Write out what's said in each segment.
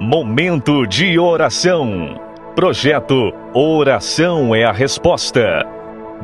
Momento de oração. Projeto Oração é a Resposta.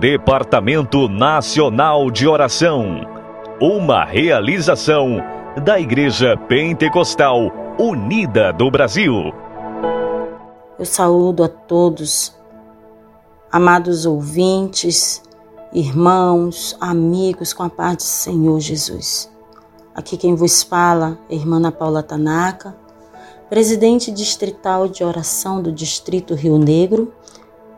Departamento Nacional de Oração. Uma realização da Igreja Pentecostal Unida do Brasil. Eu saúdo a todos, amados ouvintes, irmãos, amigos, com a paz do Senhor Jesus. Aqui quem vos fala é a irmã Paula Tanaka, presidente distrital de oração do Distrito Rio Negro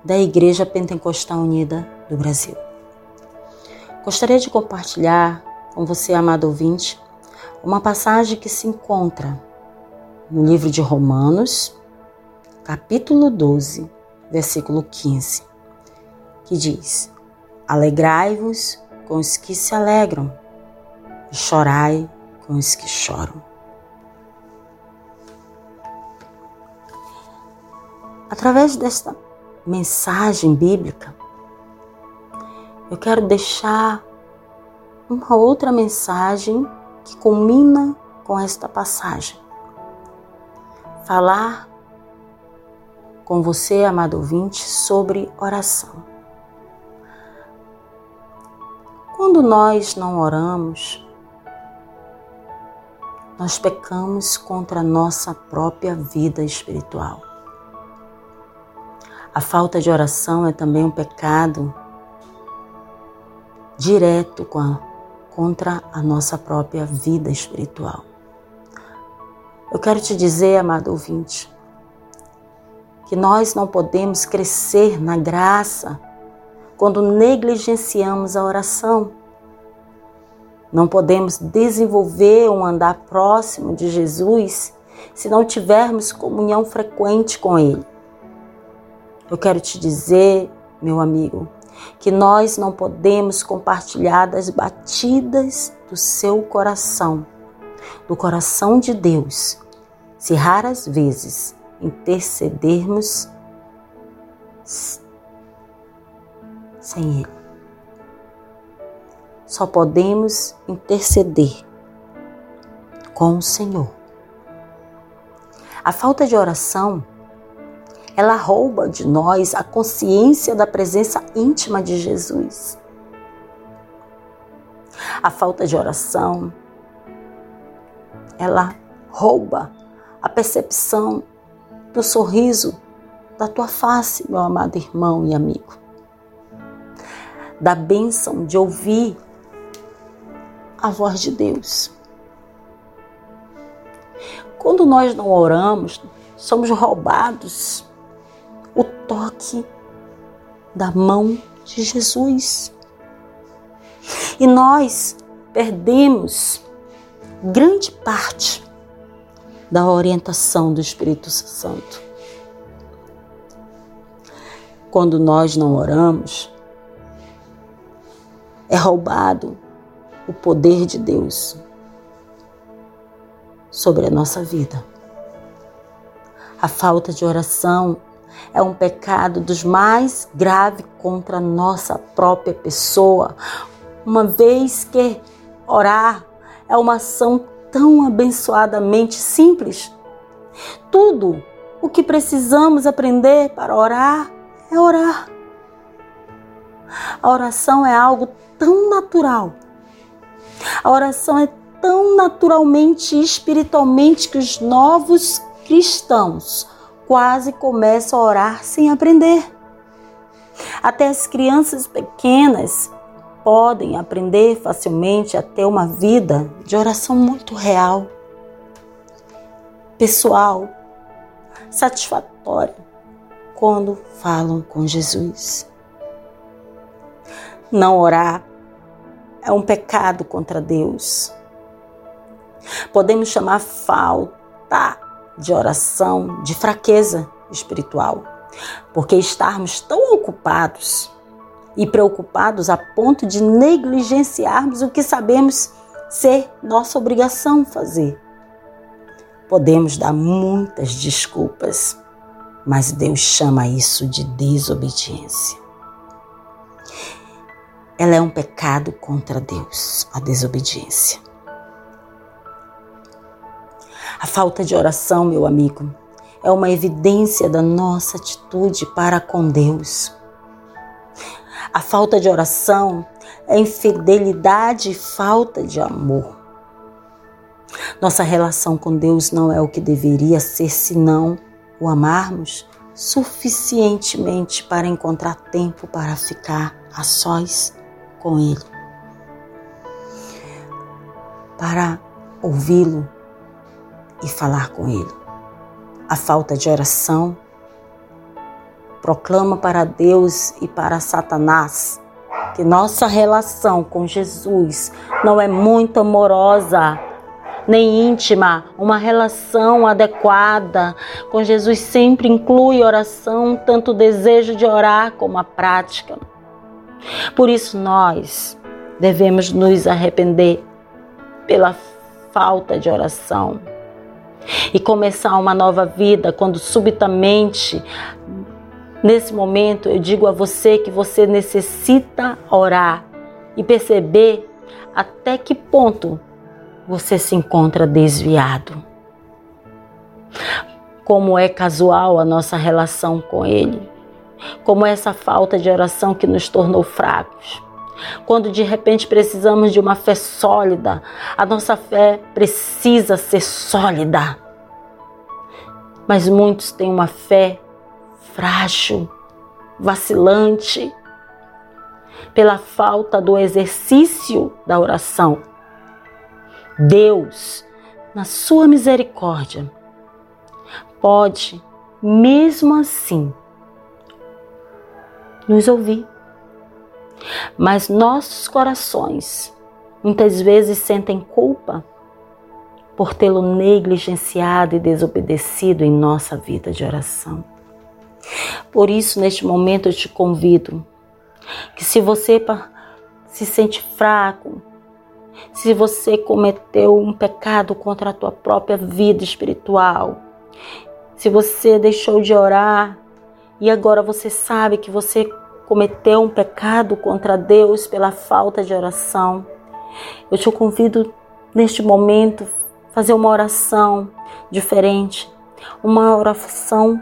da Igreja Pentecostal Unida do Brasil. Gostaria de compartilhar com você, amado ouvinte, uma passagem que se encontra no livro de Romanos, capítulo 12, versículo 15, que diz: Alegrai-vos com os que se alegram e chorai com os que choram. Através desta mensagem bíblica, eu quero deixar uma outra mensagem que combina com esta passagem. Falar com você, amado ouvinte, sobre oração. Quando nós não oramos, nós pecamos contra a nossa própria vida espiritual. A falta de oração é também um pecado direto contra a nossa própria vida espiritual. Eu quero te dizer, amado ouvinte, que nós não podemos crescer na graça quando negligenciamos a oração. Não podemos desenvolver um andar próximo de Jesus se não tivermos comunhão frequente com Ele. Eu quero te dizer, meu amigo, que nós não podemos compartilhar das batidas do seu coração, do coração de Deus, se raras vezes intercedermos sem Ele só podemos interceder com o Senhor. A falta de oração, ela rouba de nós a consciência da presença íntima de Jesus. A falta de oração, ela rouba a percepção do sorriso da tua face, meu amado irmão e amigo. Da bênção de ouvir a voz de Deus. Quando nós não oramos, somos roubados toque da mão de Jesus. E nós perdemos grande parte da orientação do Espírito Santo. Quando nós não oramos, é roubado o poder de Deus sobre a nossa vida. A falta de oração é um pecado dos mais graves contra a nossa própria pessoa, uma vez que orar é uma ação tão abençoadamente simples. Tudo o que precisamos aprender para orar é orar. A oração é algo tão natural a oração é tão naturalmente e espiritualmente que os novos cristãos quase começam a orar sem aprender. Até as crianças pequenas podem aprender facilmente a ter uma vida de oração muito real, pessoal, satisfatória, quando falam com Jesus. Não orar é um pecado contra Deus. Podemos chamar falta de oração de fraqueza espiritual, porque estarmos tão ocupados e preocupados a ponto de negligenciarmos o que sabemos ser nossa obrigação fazer. Podemos dar muitas desculpas, mas Deus chama isso de desobediência ela é um pecado contra Deus, a desobediência. A falta de oração, meu amigo, é uma evidência da nossa atitude para com Deus. A falta de oração é infidelidade e falta de amor. Nossa relação com Deus não é o que deveria ser senão o amarmos suficientemente para encontrar tempo para ficar a sós com Ele, para ouvi-lo e falar com Ele. A falta de oração proclama para Deus e para Satanás que nossa relação com Jesus não é muito amorosa nem íntima, uma relação adequada com Jesus sempre inclui oração, tanto o desejo de orar como a prática. Por isso nós devemos nos arrepender pela falta de oração e começar uma nova vida quando subitamente nesse momento eu digo a você que você necessita orar e perceber até que ponto você se encontra desviado. Como é casual a nossa relação com Ele, como é essa falta de oração que nos tornou fracos. Quando de repente precisamos de uma fé sólida, a nossa fé precisa ser sólida. Mas muitos têm uma fé frágil, vacilante, pela falta do exercício da oração. Deus, na sua misericórdia, pode, mesmo assim, nos ouvir. Mas nossos corações muitas vezes sentem culpa por tê-lo negligenciado e desobedecido em nossa vida de oração. Por isso, neste momento, eu te convido que, se você se sente fraco, se você cometeu um pecado contra a tua própria vida espiritual, se você deixou de orar e agora você sabe que você cometeu um pecado contra Deus pela falta de oração, eu te convido neste momento fazer uma oração diferente, uma oração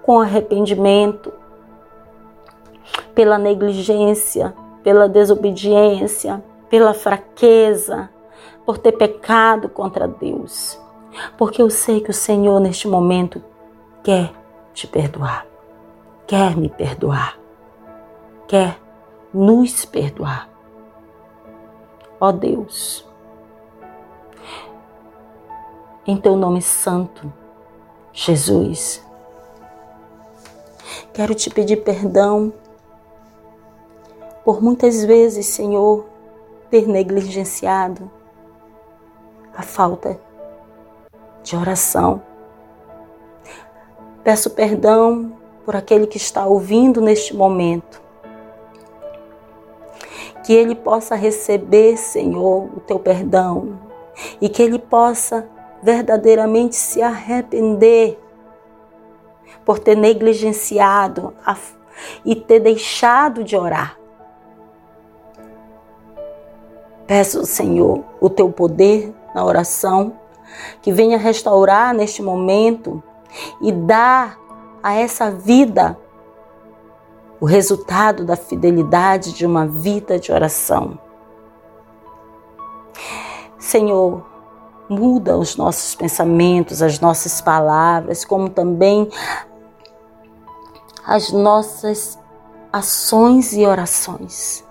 com arrependimento pela negligência, pela desobediência, pela fraqueza, por ter pecado contra Deus. Porque eu sei que o Senhor neste momento quer te perdoar, quer me perdoar, quer nos perdoar. Ó oh Deus, em teu nome santo, Jesus, quero te pedir perdão por muitas vezes, Senhor, ter negligenciado a falta de oração. Peço perdão por aquele que está ouvindo neste momento. Que ele possa receber, Senhor, o teu perdão e que ele possa verdadeiramente se arrepender por ter negligenciado a, e ter deixado de orar. Peço, Senhor, o teu poder na oração, que venha restaurar neste momento e dar a essa vida o resultado da fidelidade de uma vida de oração. Senhor, muda os nossos pensamentos, as nossas palavras, como também as nossas ações e orações.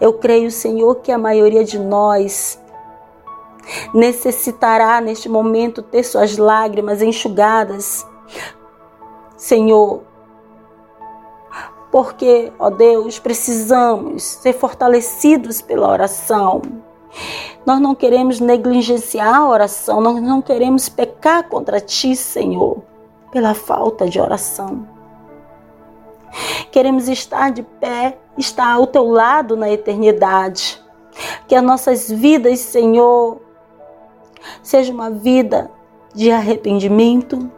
Eu creio, Senhor, que a maioria de nós necessitará neste momento ter suas lágrimas enxugadas. Senhor, porque, ó Deus, precisamos ser fortalecidos pela oração. Nós não queremos negligenciar a oração, nós não queremos pecar contra Ti, Senhor, pela falta de oração. Queremos estar de pé, estar ao teu lado na eternidade. Que as nossas vidas, Senhor, seja uma vida de arrependimento,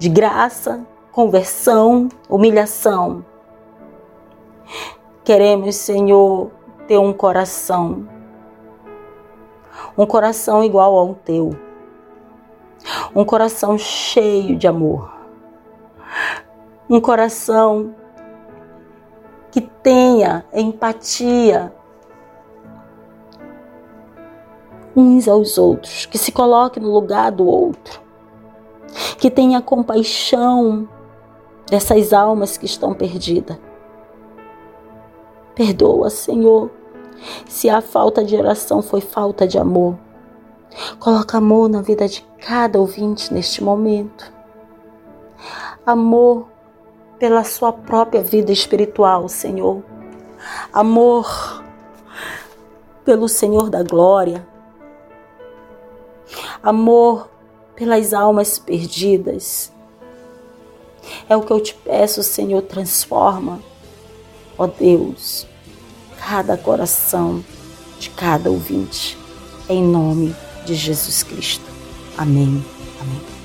de graça, conversão, humilhação. Queremos, Senhor, ter um coração. Um coração igual ao teu, um coração cheio de amor, um coração que tenha empatia uns aos outros, que se coloque no lugar do outro, que tenha compaixão dessas almas que estão perdidas. Perdoa, Senhor, se a falta de oração foi falta de amor. Coloca amor na vida de cada ouvinte neste momento. Amor pela sua própria vida espiritual, Senhor. Amor pelo Senhor da glória. Amor pelas almas perdidas. É o que eu te peço, Senhor, transforma, ó Deus, cada coração de cada ouvinte, em nome de Jesus Cristo. Amém. Amém.